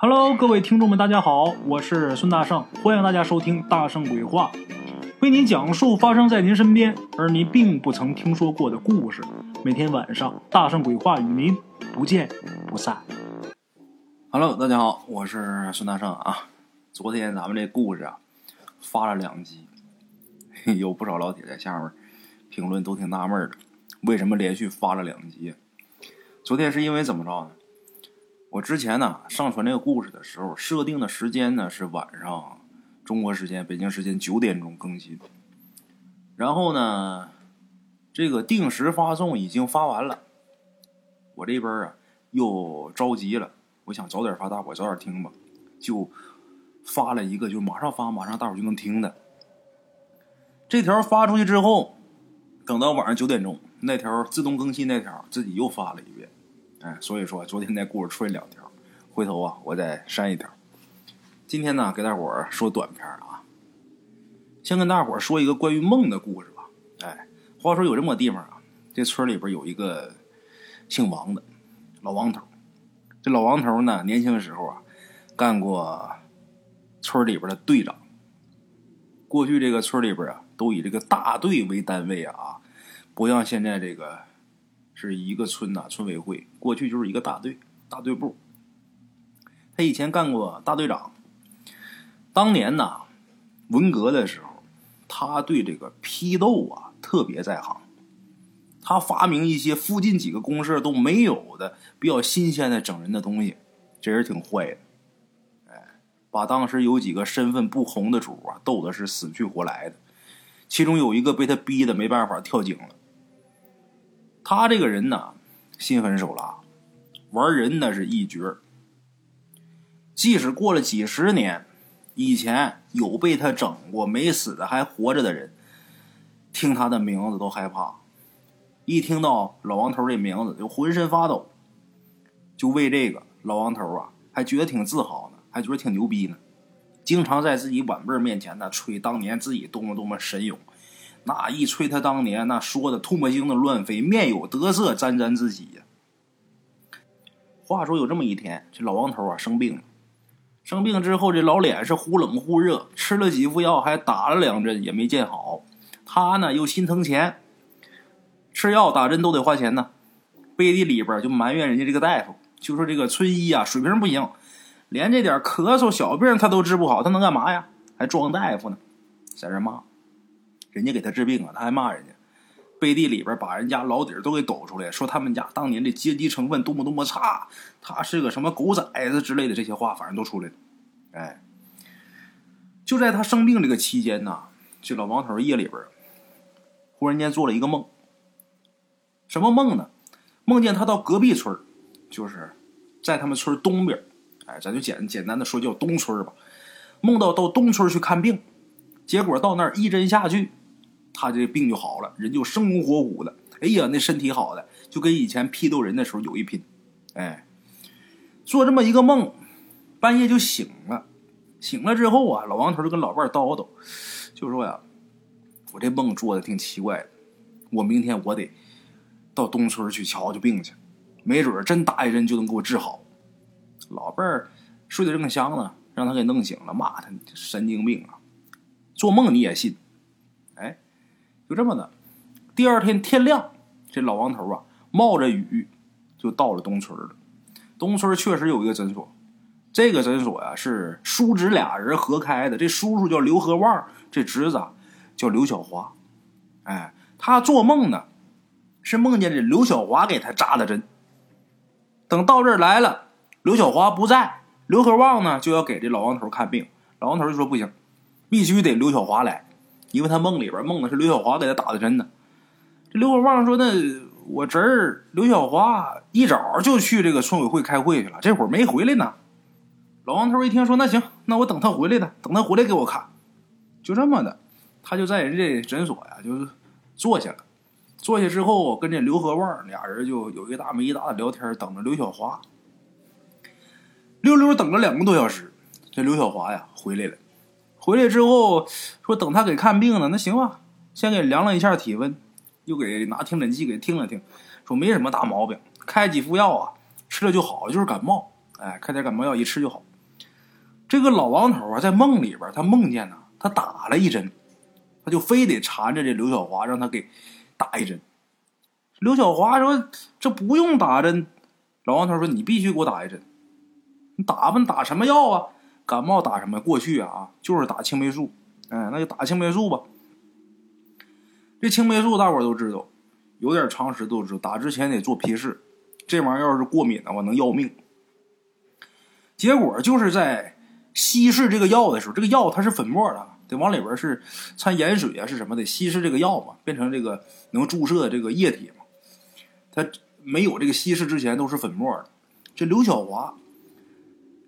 Hello，各位听众们，大家好，我是孙大圣，欢迎大家收听《大圣鬼话》，为您讲述发生在您身边而您并不曾听说过的故事。每天晚上，《大圣鬼话》与您不见不散。Hello，大家好，我是孙大圣啊。昨天咱们这故事啊发了两集，有不少老铁在下面评论都挺纳闷的，为什么连续发了两集？昨天是因为怎么着呢？我之前呢上传这个故事的时候，设定的时间呢是晚上中国时间北京时间九点钟更新，然后呢这个定时发送已经发完了，我这边啊又着急了。我想早点发，大伙早点听吧，就发了一个，就马上发，马上大伙就能听的。这条发出去之后，等到晚上九点钟，那条自动更新那条自己又发了一遍，哎，所以说昨天那故事出来两条，回头啊我再删一条。今天呢，给大伙儿说短片啊，先跟大伙儿说一个关于梦的故事吧。哎，话说有这么个地方啊，这村里边有一个姓王的老王头。这老王头呢，年轻的时候啊，干过村里边的队长。过去这个村里边啊，都以这个大队为单位啊，不像现在这个是一个村呐、村委会，过去就是一个大队、大队部。他以前干过大队长。当年呐，文革的时候，他对这个批斗啊特别在行。他发明一些附近几个公社都没有的比较新鲜的整人的东西，这人挺坏的，哎，把当时有几个身份不红的主啊斗的是死去活来的，其中有一个被他逼的没办法跳井了。他这个人呢，心狠手辣，玩人那是一绝。即使过了几十年，以前有被他整过没死的还活着的人，听他的名字都害怕。一听到老王头这名字就浑身发抖，就为这个老王头啊，还觉得挺自豪呢，还觉得挺牛逼呢。经常在自己晚辈面前呢吹当年自己多么多么神勇，那一吹他当年那说的唾沫星子乱飞，面有得色，沾沾自喜呀。话说有这么一天，这老王头啊生病了，生病之后这老脸是忽冷忽热，吃了几副药，还打了两针也没见好。他呢又心疼钱。吃药打针都得花钱呢，背地里边就埋怨人家这个大夫，就说这个村医啊水平不行，连这点咳嗽小病他都治不好，他能干嘛呀？还装大夫呢，在这骂，人家给他治病啊，他还骂人家，背地里边把人家老底儿都给抖出来，说他们家当年的阶级成分多么多么差，他是个什么狗崽子之类的这些话，反正都出来了。哎，就在他生病这个期间呢，这老王头夜里边忽然间做了一个梦。什么梦呢？梦见他到隔壁村就是在他们村东边，哎，咱就简简单的说叫东村吧。梦到到东村去看病，结果到那儿一针下去，他这病就好了，人就生龙活虎的。哎呀，那身体好的就跟以前批斗人的时候有一拼。哎，做这么一个梦，半夜就醒了。醒了之后啊，老王头就跟老伴叨叨，就说呀：“我这梦做的挺奇怪的，我明天我得。”到东村去瞧瞧病去，没准真打一针就能给我治好。老伴儿睡得正香呢，让他给弄醒了，骂他神经病啊！做梦你也信？就这么的。第二天天亮，这老王头啊，冒着雨就到了东村了。东村确实有一个诊所，这个诊所呀、啊、是叔侄俩人合开的。这叔叔叫刘和旺，这侄子叫刘小华。哎，他做梦呢。是梦见这刘小华给他扎的针。等到这儿来了，刘小华不在，刘和旺呢就要给这老王头看病。老王头就说不行，必须得刘小华来，因为他梦里边梦的是刘小华给他打的针呢。这刘和旺说：“那我侄儿刘小华一早就去这个村委会开会去了，这会儿没回来呢。”老王头一听说：“那行，那我等他回来的，等他回来给我看。”就这么的，他就在人这诊所呀，就是坐下了。坐下之后，跟这刘和旺俩人就有一搭没一搭的聊天，等着刘小华。溜溜等了两个多小时，这刘小华呀回来了。回来之后说等他给看病呢，那行吧，先给量了一下体温，又给拿听诊器给听了听，说没什么大毛病，开几副药啊，吃了就好，就是感冒。哎，开点感冒药一吃就好。这个老王头啊，在梦里边，他梦见呢，他打了一针，他就非得缠着这刘小华，让他给打一针。刘小华说：“这不用打针。”老王头说：“你必须给我打一针。你打吧，你打什么药啊？感冒打什么？过去啊，就是打青霉素。哎，那就打青霉素吧。这青霉素大伙都知道，有点常识都知道，打之前得做皮试。这玩意儿要是过敏的话，能要命。结果就是在稀释这个药的时候，这个药它是粉末的，得往里边是掺盐水啊，是什么得？稀释这个药嘛，变成这个能注射的这个液体嘛。它没有这个稀释之前都是粉末的。这刘小华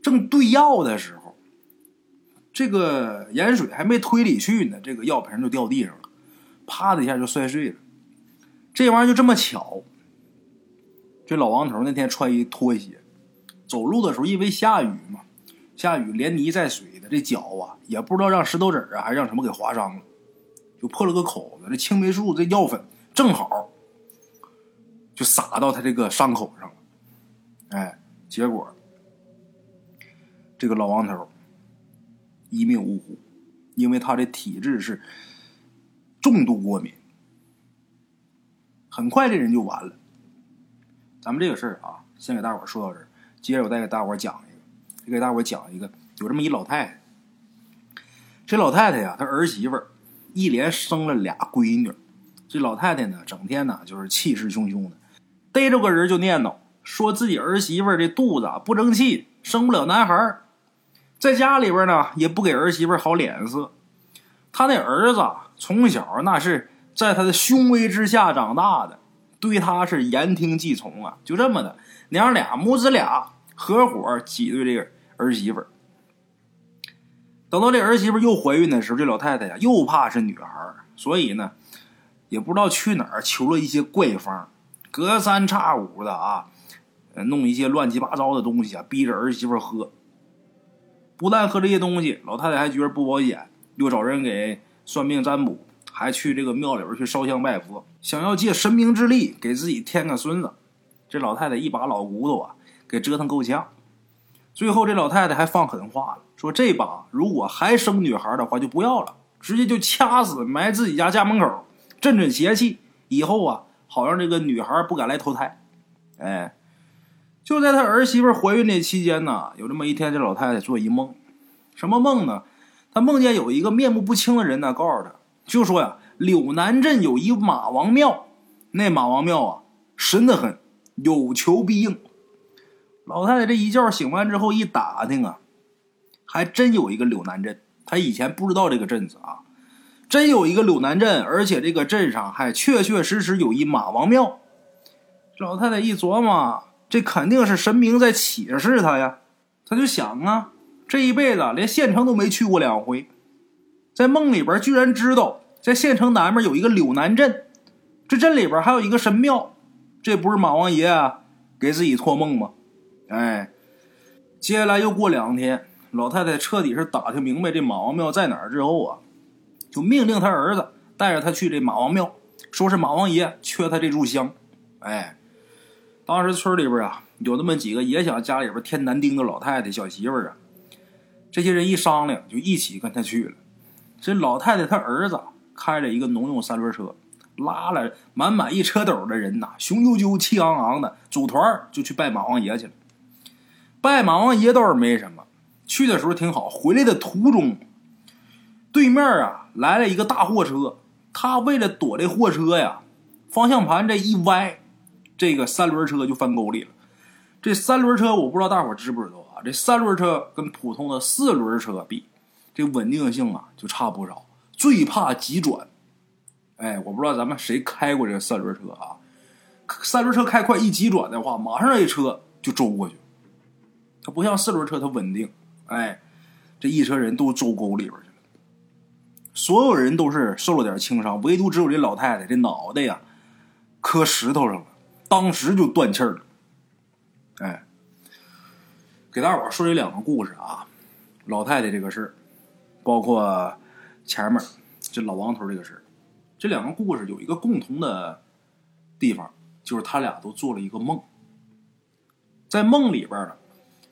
正兑药的时候，这个盐水还没推里去呢，这个药瓶就掉地上了，啪的一下就摔碎了。这玩意儿就这么巧。这老王头那天穿一拖鞋，走路的时候因为下雨嘛，下雨连泥带水的，这脚啊也不知道让石头子儿啊还是让什么给划伤了，就破了个口子。这青霉素这药粉正好就撒到他这个伤口上了，哎，结果这个老王头一命呜呼，因为他的体质是重度过敏，很快这人就完了。咱们这个事儿啊，先给大伙儿说到这儿。接着我再给大伙儿讲一个，给大伙儿讲一个，有这么一老太太。这老太太呀，她儿媳妇儿一连生了俩闺女。这老太太呢，整天呢就是气势汹汹的，逮着个人就念叨，说自己儿媳妇儿这肚子不争气，生不了男孩儿。在家里边呢，也不给儿媳妇好脸色。他那儿子从小那是在他的胸威之下长大的。对他是言听计从啊，就这么的，娘俩母子俩合伙挤兑这个儿媳妇。等到这儿媳妇又怀孕的时候，这老太太呀又怕是女孩所以呢，也不知道去哪儿求了一些怪方，隔三差五的啊，弄一些乱七八糟的东西啊，逼着儿媳妇喝。不但喝这些东西，老太太还觉得不保险，又找人给算命占卜。还去这个庙里边去烧香拜佛，想要借神明之力给自己添个孙子。这老太太一把老骨头啊，给折腾够呛。最后这老太太还放狠话了，说这把如果还生女孩的话，就不要了，直接就掐死埋自己家家门口，镇镇邪气。以后啊，好让这个女孩不敢来投胎。哎，就在他儿媳妇怀孕这期间呢，有这么一天，这老太太做一梦，什么梦呢？她梦见有一个面目不清的人呢，告诉她。就说呀，柳南镇有一马王庙，那马王庙啊，神得很，有求必应。老太太这一觉醒完之后一打听啊，还真有一个柳南镇。她以前不知道这个镇子啊，真有一个柳南镇，而且这个镇上还确确实实有一马王庙。老太太一琢磨，这肯定是神明在启示他呀。他就想啊，这一辈子连县城都没去过两回。在梦里边，居然知道在县城南边有一个柳南镇，这镇里边还有一个神庙，这不是马王爷啊给自己托梦吗？哎，接下来又过两天，老太太彻底是打听明白这马王庙在哪儿之后啊，就命令他儿子带着他去这马王庙，说是马王爷缺他这炷香。哎，当时村里边啊有那么几个也想家里边添男丁的老太太、小媳妇儿啊，这些人一商量，就一起跟他去了。这老太太她儿子开了一个农用三轮车，拉了满满一车斗的人呐，雄赳赳、气昂昂的，组团就去拜马王爷去了。拜马王爷倒是没什么，去的时候挺好。回来的途中，对面啊来了一个大货车，他为了躲这货车呀，方向盘这一歪，这个三轮车就翻沟里了。这三轮车我不知道大伙知不知道啊？这三轮车跟普通的四轮车比。这稳定性啊，就差不少。最怕急转，哎，我不知道咱们谁开过这三轮车啊？三轮车开快一急转的话，马上这车就周过去。它不像四轮车，它稳定。哎，这一车人都周沟里边去了。所有人都是受了点轻伤，唯独只有这老太太这脑袋呀磕石头上了，当时就断气了。哎，给大伙说这两个故事啊，老太太这个事儿。包括前面这老王头这个事儿这两个故事有一个共同的地方，就是他俩都做了一个梦。在梦里边呢，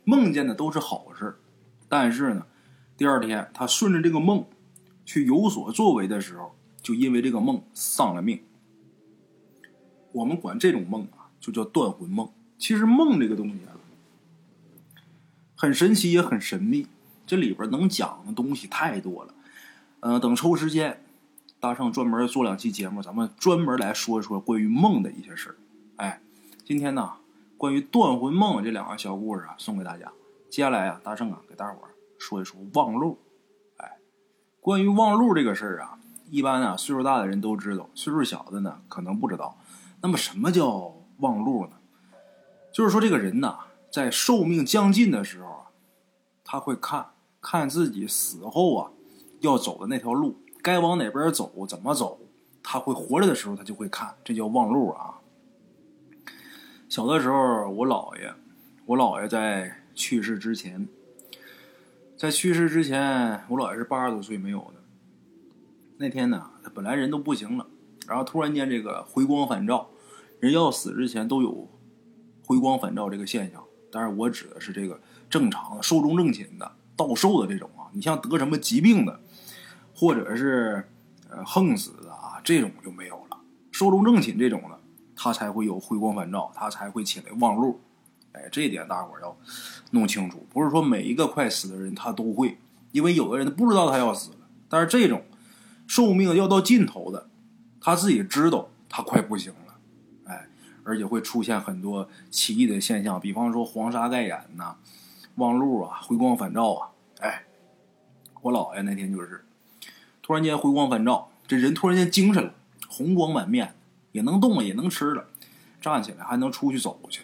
梦见的都是好事，但是呢，第二天他顺着这个梦去有所作为的时候，就因为这个梦丧了命。我们管这种梦啊，就叫断魂梦。其实梦这个东西啊，很神奇也很神秘，这里边能讲的东西太多了。呃，等抽时间，大圣专门做两期节目，咱们专门来说一说关于梦的一些事哎，今天呢，关于断魂梦这两个小故事啊，送给大家。接下来啊，大圣啊，给大伙儿说一说忘路。哎，关于忘路这个事儿啊，一般啊，岁数大的人都知道，岁数小的呢，可能不知道。那么，什么叫望路呢？就是说，这个人呐，在寿命将近的时候啊，他会看看自己死后啊要走的那条路，该往哪边走，怎么走。他会活着的时候，他就会看，这叫望路啊。小的时候，我姥爷，我姥爷在去世之前，在去世之前，我姥爷是八十多岁没有的。那天呢，他本来人都不行了。然后突然间，这个回光返照，人要死之前都有回光返照这个现象。但是，我指的是这个正常寿终正寝的到寿的这种啊。你像得什么疾病的，或者是呃横死的啊，这种就没有了。寿终正寝这种的，他才会有回光返照，他才会起来望路。哎，这一点大伙要弄清楚，不是说每一个快死的人他都会，因为有的人他不知道他要死了。但是这种寿命要到尽头的。他自己知道他快不行了，哎，而且会出现很多奇异的现象，比方说黄沙盖眼呐、望路啊、回光返照啊，哎，我姥爷那天就是突然间回光返照，这人突然间精神了，红光满面，也能动了，也能吃了，站起来还能出去走去。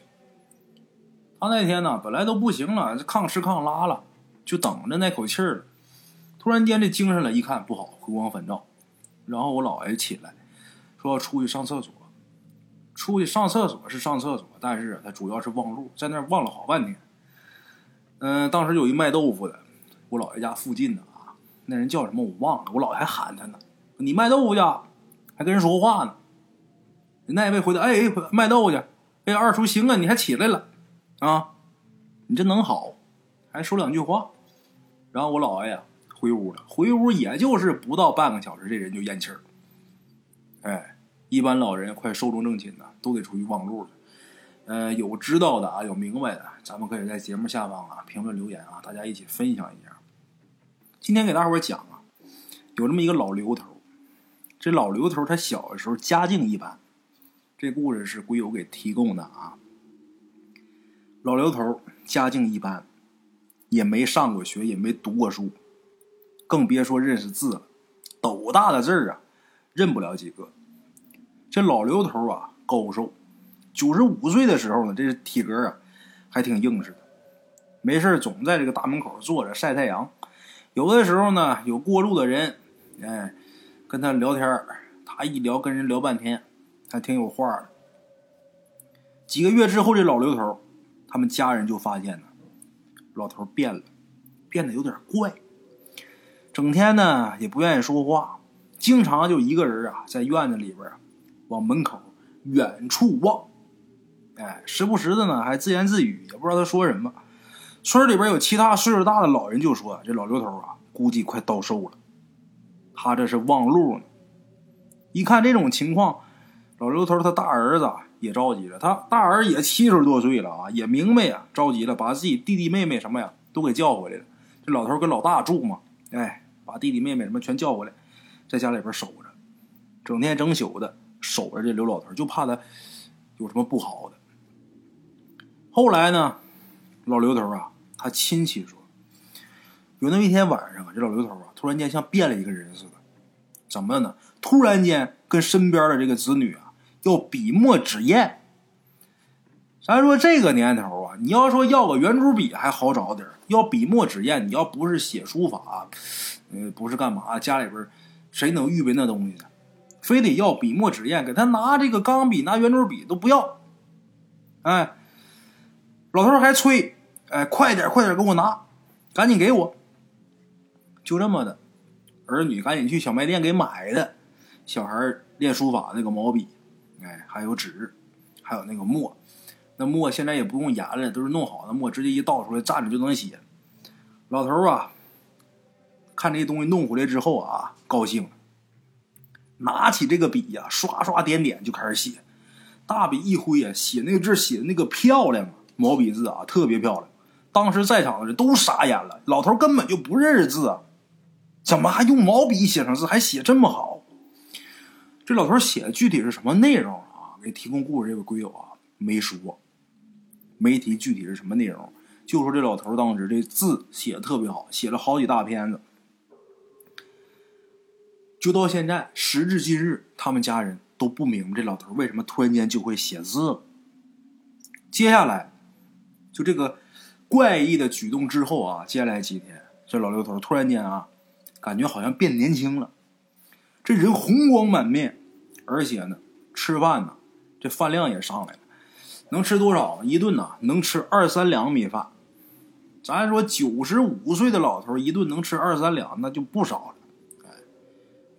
他那天呢，本来都不行了，就抗吃抗拉了，就等着那口气儿了。突然间这精神了，一看不好，回光返照，然后我姥爷起来。说要出去上厕所，出去上厕所是上厕所，但是他主要是望路，在那儿望了好半天。嗯，当时有一卖豆腐的，我姥爷家附近的啊，那人叫什么我忘了，我姥爷还喊他呢，你卖豆腐去，还跟人说话呢。那位回答，哎，卖豆腐去，哎，二叔行啊，你还起来了啊？你这能好？还说两句话。然后我姥爷回屋了，回屋也就是不到半个小时，这人就咽气儿。哎。一般老人快寿终正寝呢，都得出去望路了。呃，有知道的啊，有明白的，咱们可以在节目下方啊评论留言啊，大家一起分享一下。今天给大伙讲啊，有这么一个老刘头，这老刘头他小的时候家境一般，这故事是鬼友给提供的啊。老刘头家境一般，也没上过学，也没读过书，更别说认识字了，斗大的字儿啊，认不了几个。这老刘头啊，高寿，九十五岁的时候呢，这体格啊，还挺硬实的。没事总在这个大门口坐着晒太阳。有的时候呢，有过路的人，哎，跟他聊天他一聊跟人聊半天，还挺有话的。几个月之后，这老刘头，他们家人就发现呢，老头变了，变得有点怪，整天呢也不愿意说话，经常就一个人啊，在院子里边啊。往门口远处望，哎，时不时的呢，还自言自语，也不知道他说什么。村里边有其他岁数大的老人就说：“这老刘头啊，估计快到寿了，他这是望路呢。”一看这种情况，老刘头他大儿子也着急了，他大儿也七十多岁了啊，也明白呀，着急了，把自己弟弟妹妹什么呀都给叫回来了。这老头跟老大住嘛，哎，把弟弟妹妹什么全叫回来，在家里边守着，整天整宿的。守着这刘老头，就怕他有什么不好的。后来呢，老刘头啊，他亲戚说，有那么一天晚上啊，这老刘头啊，突然间像变了一个人似的，怎么呢？突然间跟身边的这个子女啊，要笔墨纸砚。咱说这个年头啊，你要说要个圆珠笔还好找点要笔墨纸砚，你要不是写书法，呃，不是干嘛，家里边谁能预备那东西呢？非得要笔墨纸砚，给他拿这个钢笔、拿圆珠笔都不要。哎，老头还催：“哎，快点，快点，给我拿，赶紧给我。”就这么的，儿女赶紧去小卖店给买的。小孩练书法那个毛笔，哎，还有纸，还有那个墨，那墨现在也不用研了，都是弄好的墨，直接一倒出来蘸着就能写。老头啊，看这东西弄回来之后啊，高兴，拿起这个笔呀，刷刷点点就开始写。大笔一挥呀，写那个字写的那个漂亮啊，毛笔字啊，特别漂亮。当时在场的人都傻眼了，老头根本就不认识字啊，怎么还用毛笔写成字，还写这么好？这老头写的具体是什么内容啊？给提供故事这位龟友啊，没说，没提具体是什么内容，就说这老头当时这字写的特别好，写了好几大篇子。就到现在，时至今日，他们家人都不明白这老头为什么突然间就会写字了。接下来，就这个怪异的举动之后啊，接下来几天，这老刘头突然间啊，感觉好像变年轻了。这人红光满面，而且呢，吃饭呢，这饭量也上来了，能吃多少？一顿呢，能吃二三两米饭。咱说九十五岁的老头一顿能吃二三两，那就不少了。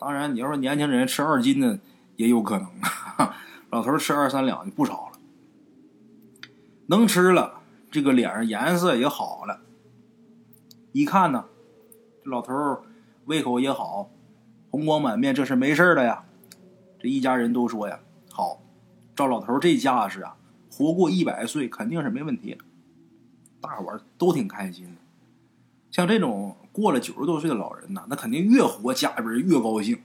当然你要说年轻人吃二斤的，也有可能。老头吃二三两就不少了，能吃了，这个脸上颜色也好了。一看呢，这老头胃口也好。红光满面，这是没事的呀。这一家人都说呀：“好，照老头这架势啊，活过一百岁肯定是没问题。”大伙儿都挺开心的。像这种过了九十多岁的老人呐，那肯定越活家里边越高兴。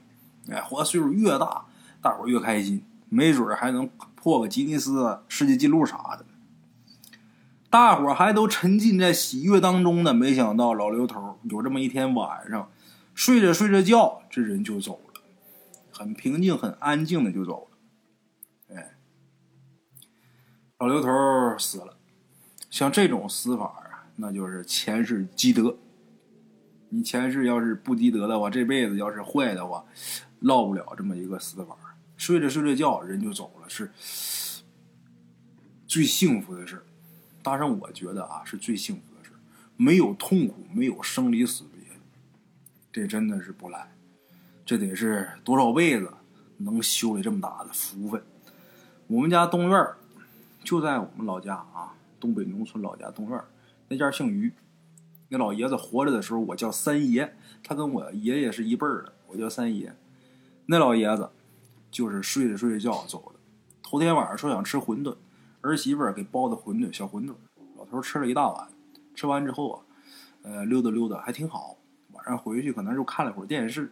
哎，活岁数越大，大伙儿越开心，没准还能破个吉尼斯世界纪录啥的。大伙儿还都沉浸在喜悦当中呢，没想到老刘头有这么一天晚上。睡着睡着觉，这人就走了，很平静、很安静的就走了。哎，老刘头死了。像这种死法，那就是前世积德。你前世要是不积德的话，这辈子要是坏的话，落不了这么一个死法。睡着睡着觉，人就走了，是最幸福的事当然，我觉得啊，是最幸福的事没有痛苦，没有生离死别。这真的是不赖，这得是多少辈子能修来这么大的福分？我们家东院就在我们老家啊，东北农村老家东院那家姓于，那老爷子活着的时候我叫三爷，他跟我爷爷是一辈儿的，我叫三爷。那老爷子就是睡着睡着觉走的，头天晚上说想吃馄饨，儿媳妇给包的馄饨小馄饨，老头吃了一大碗，吃完之后啊，呃溜达溜达还挺好。晚上回去可能就看了会儿电视，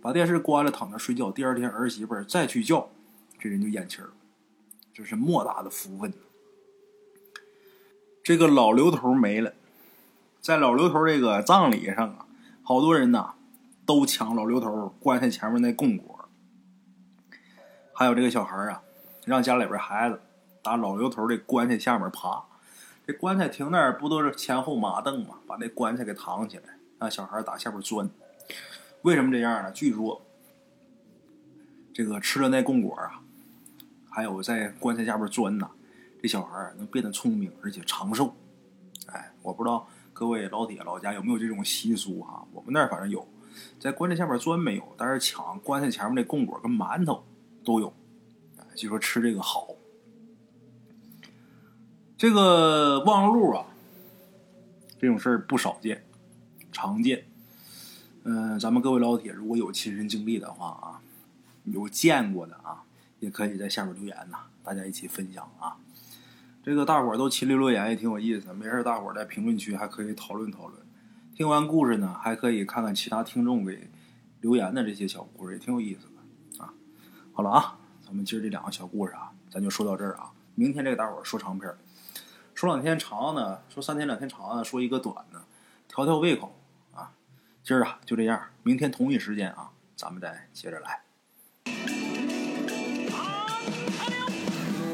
把电视关了，躺那睡觉。第二天儿媳妇儿再去叫，这人就咽气儿了，这是莫大的福分。这个老刘头没了，在老刘头这个葬礼上啊，好多人呐都抢老刘头棺材前面那供果，还有这个小孩啊，让家里边孩子打老刘头这棺材下面爬。这棺材停那儿不都是前后马凳吗？把那棺材给躺起来。让小孩打下边钻，为什么这样呢？据说这个吃了那供果啊，还有在棺材下边钻呐，小孩能变得聪明而且长寿。哎，我不知道各位老铁老家有没有这种习俗哈？我们那儿反正有，在棺材下边钻没有，但是抢棺材前面那供果跟馒头都有。据说吃这个好。这个望路啊，这种事儿不少见。常见，嗯，咱们各位老铁如果有亲身经历的话啊，有见过的啊，也可以在下面留言呐，大家一起分享啊。这个大伙儿都亲临留言也挺有意思，没事大伙儿在评论区还可以讨论讨论。听完故事呢，还可以看看其他听众给留言的这些小故事，也挺有意思的啊。好了啊，咱们今儿这两个小故事啊，咱就说到这儿啊。明天这个大伙儿说长篇，说两天长呢，说三天两天长呢，说一个短的，调调胃口啊。今儿啊就这样，明天同一时间啊，咱们再接着来。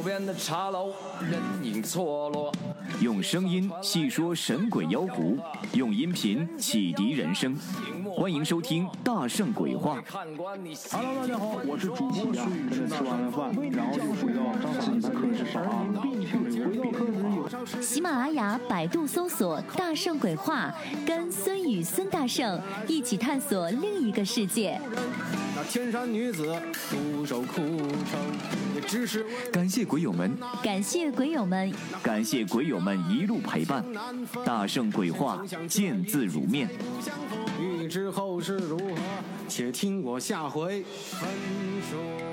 边的茶楼，人影错落。用声音细说神鬼妖狐，用音频启迪人生。欢迎收听《大圣鬼话》。Hello，大家好，我是主播孙宇，吃完了饭，然后就回到自己的课室上啊。喜马拉雅、百度搜索“大圣鬼话”，跟孙宇、孙大圣一起探索另一个世界。那天山女子独守枯城，也只是感谢。鬼友们，感谢鬼友们，感谢鬼友们一路陪伴。大圣鬼话，见字如面。欲知后事如何，且听我下回分说。